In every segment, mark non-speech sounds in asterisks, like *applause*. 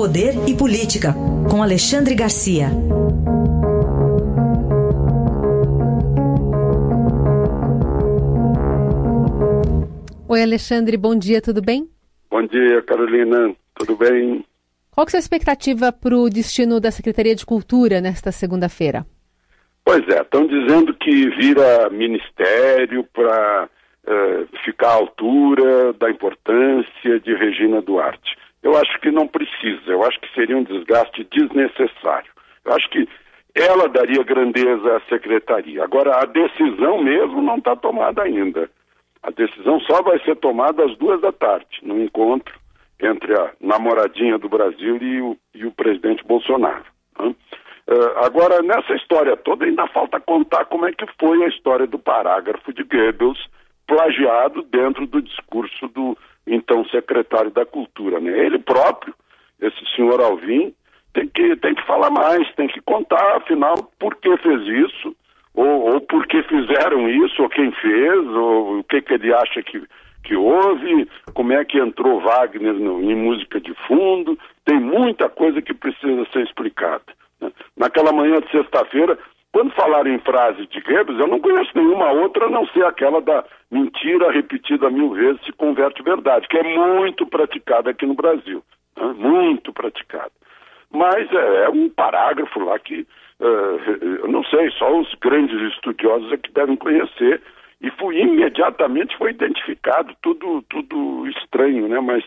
Poder e Política, com Alexandre Garcia. Oi, Alexandre, bom dia, tudo bem? Bom dia, Carolina, tudo bem? Qual que é a sua expectativa para o destino da Secretaria de Cultura nesta segunda-feira? Pois é, estão dizendo que vira ministério para uh, ficar à altura da importância de Regina Duarte. Eu acho que não precisa, eu acho que seria um desgaste desnecessário. Eu acho que ela daria grandeza à secretaria. Agora, a decisão mesmo não está tomada ainda. A decisão só vai ser tomada às duas da tarde, no encontro entre a namoradinha do Brasil e o, e o presidente Bolsonaro. Né? Uh, agora, nessa história toda, ainda falta contar como é que foi a história do parágrafo de Goebbels plagiado dentro do discurso do então secretário da Cultura. Né? Ele próprio, esse senhor Alvim, tem que, tem que falar mais, tem que contar, afinal, por que fez isso, ou, ou por que fizeram isso, ou quem fez, ou o que, que ele acha que, que houve, como é que entrou Wagner no, em música de fundo, tem muita coisa que precisa ser explicada. Né? Naquela manhã de sexta-feira, quando falaram em frase de Goebbels, eu não conheço nenhuma outra a não ser aquela da mentira repetida mil vezes se converte verdade, que é muito praticada aqui no Brasil. Né? Muito praticada. Mas é, é, um parágrafo lá que, uh, eu não sei, só os grandes estudiosos é que devem conhecer. E foi, imediatamente foi identificado, tudo, tudo estranho, né? Mas,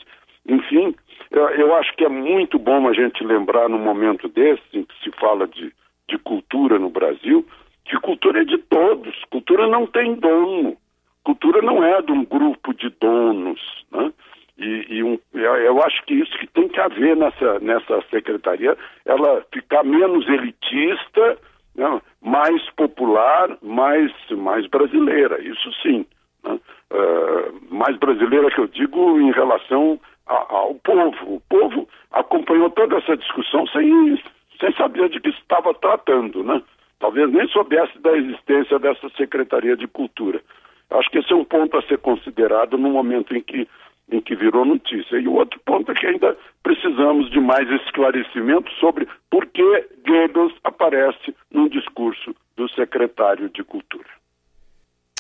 enfim, eu, eu acho que é muito bom a gente lembrar num momento desse, em que se fala de de cultura no Brasil, que cultura é de todos, cultura não tem dono, cultura não é de um grupo de donos, né? E, e um, eu acho que isso que tem que haver nessa, nessa secretaria, ela ficar menos elitista, né? mais popular, mais, mais brasileira, isso sim. Né? Uh, mais brasileira que eu digo em relação a, ao povo. O povo acompanhou toda essa discussão sem, sem saber de que estava tratando, né? Talvez nem soubesse da existência dessa Secretaria de Cultura. Acho que esse é um ponto a ser considerado no momento em que, em que virou notícia. E o outro ponto é que ainda precisamos de mais esclarecimento sobre por que Goebbels aparece num discurso do secretário de Cultura.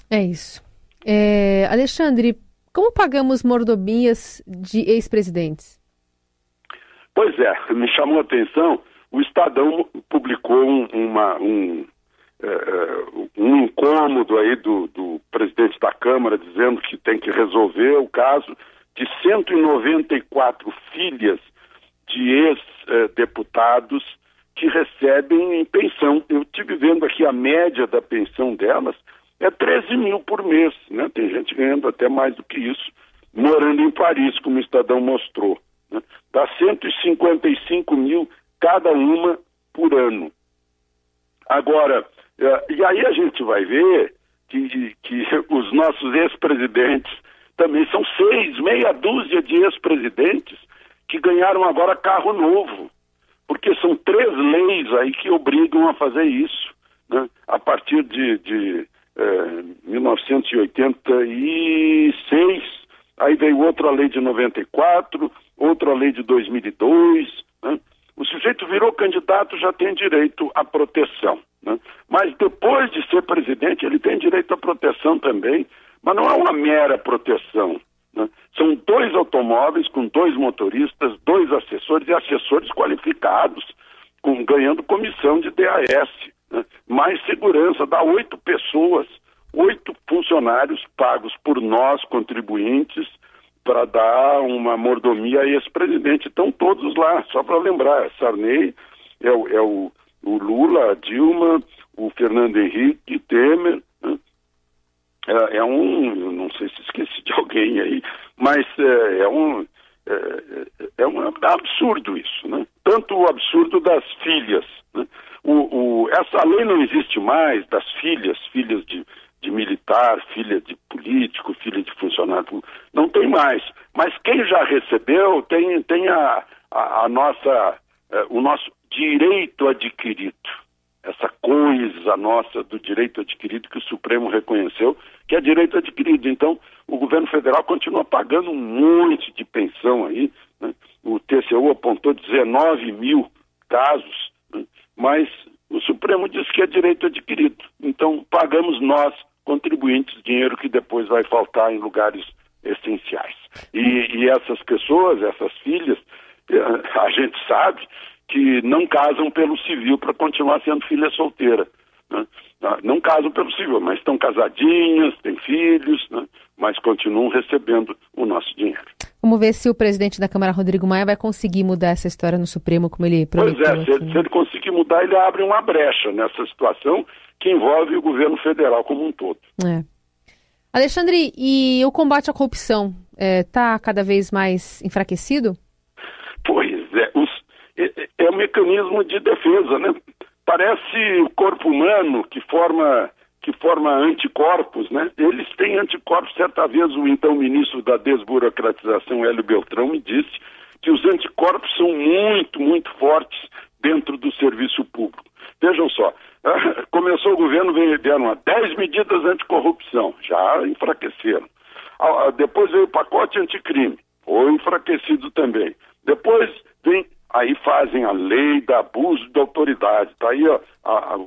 É isso. É, Alexandre, como pagamos mordomias de ex-presidentes? Pois é, me chamou a atenção o Estadão publicou um, uma, um, uh, um incômodo aí do, do presidente da Câmara dizendo que tem que resolver o caso de 194 filhas de ex-deputados que recebem pensão. Eu estive vendo aqui a média da pensão delas é 13 mil por mês, né? Tem gente ganhando até mais do que isso, morando em Paris, como o Estadão mostrou. Né? Dá 155 mil cada uma por ano. Agora, é, e aí a gente vai ver que, que *laughs* os nossos ex-presidentes também são seis, meia dúzia de ex-presidentes que ganharam agora carro novo, porque são três leis aí que obrigam a fazer isso, né? a partir de, de é, 1986, aí veio outra lei de 94, outra lei de 2002, né? O sujeito virou candidato, já tem direito à proteção. Né? Mas depois de ser presidente, ele tem direito à proteção também, mas não é uma mera proteção. Né? São dois automóveis com dois motoristas, dois assessores e assessores qualificados, com, ganhando comissão de DAS. Né? Mais segurança, dá oito pessoas, oito funcionários pagos por nós, contribuintes, para dar uma mordomia a ex-presidente. Estão todos lá, só para lembrar, Sarney, é, o, é o, o, Lula, a Dilma, o Fernando Henrique, Temer. Né? É, é, um, não sei se esqueci de *laughs* alguém aí, mas é, é um. É, é, um absurdo isso, né? Tanto o absurdo das filhas. Né? O, o, essa lei não existe mais, das filhas, filhas de, de militar, filha de político, filha de funcionário público, não tem mais. Mas quem já recebeu tem, tem a, a, a nossa, eh, o nosso direito adquirido. Essa coisa nossa do direito adquirido que o Supremo reconheceu, que é direito adquirido. Então, o governo federal continua pagando um monte de pensão aí. Né? O TCU apontou 19 mil casos, né? mas o Supremo disse que é direito adquirido. Então, pagamos nós, contribuintes, dinheiro que depois vai faltar em lugares essenciais. E, e essas pessoas, essas filhas, eh, a gente sabe que não casam pelo civil para continuar sendo filha solteira. Né? Ah, não casam pelo civil, mas estão casadinhas, têm filhos, né? mas continuam recebendo o nosso dinheiro. Vamos ver se o presidente da Câmara, Rodrigo Maia, vai conseguir mudar essa história no Supremo, como ele prometeu. Pois é, se, ele, se ele conseguir mudar, ele abre uma brecha nessa situação que envolve o governo federal como um todo. É. Alexandre, e o combate à corrupção está é, cada vez mais enfraquecido? Pois é, os, é, é um mecanismo de defesa, né? Parece o corpo humano que forma que forma anticorpos, né? Eles têm anticorpos. Certa vez o então ministro da desburocratização, Hélio Beltrão, me disse que os anticorpos são muito, muito fortes dentro do serviço público. Vejam só, *laughs* começou o governo, vieram 10 medidas anticorrupção, já enfraqueceram. Depois veio o pacote anticrime, foi enfraquecido também. Depois vem, aí fazem a lei da abuso de autoridade, está aí a, a,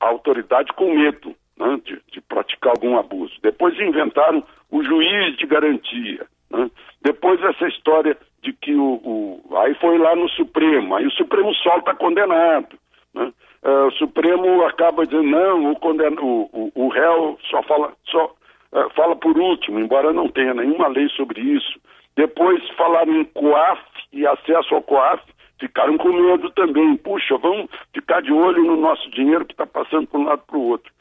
a autoridade com medo né, de, de, praticar algum abuso. Depois inventaram o juiz de garantia. Né? Depois essa história de que o, o, Aí foi lá no Supremo, aí o Supremo solta condenado. Né? Uh, o Supremo acaba dizendo, não, o, o, o, o réu só fala, só, uh, fala por último, embora não tenha nenhuma lei sobre isso. Depois falaram em COAF e acesso ao COAF, ficaram com medo também. Puxa, vamos ficar de olho no nosso dinheiro que está passando para um lado para o outro.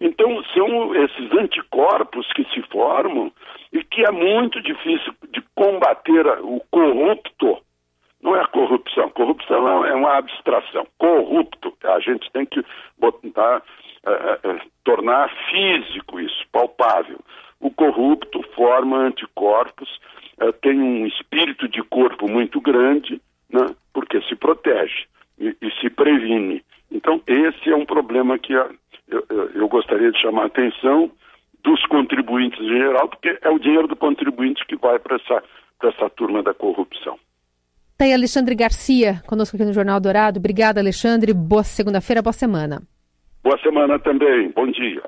Então, são esses anticorpos que se formam e que é muito difícil de combater o corrupto. Não é corrupção. Corrupção é uma abstração. Corrupto. A gente tem que botar, uh, uh, tornar físico isso, palpável. O corrupto forma anticorpos, uh, tem um espírito de corpo muito grande, né? porque se protege e, e, se previne. Então, esse é um problema que eu, eu, eu gostaria de chamar a atenção dos contribuintes em geral, porque é o dinheiro do contribuinte que vai para essa, essa turma da corrupção. Tá aí Alexandre Garcia, conosco aqui no Jornal Dourado. Obrigada, Alexandre. Boa segunda-feira, boa semana. Boa semana também. Bom dia.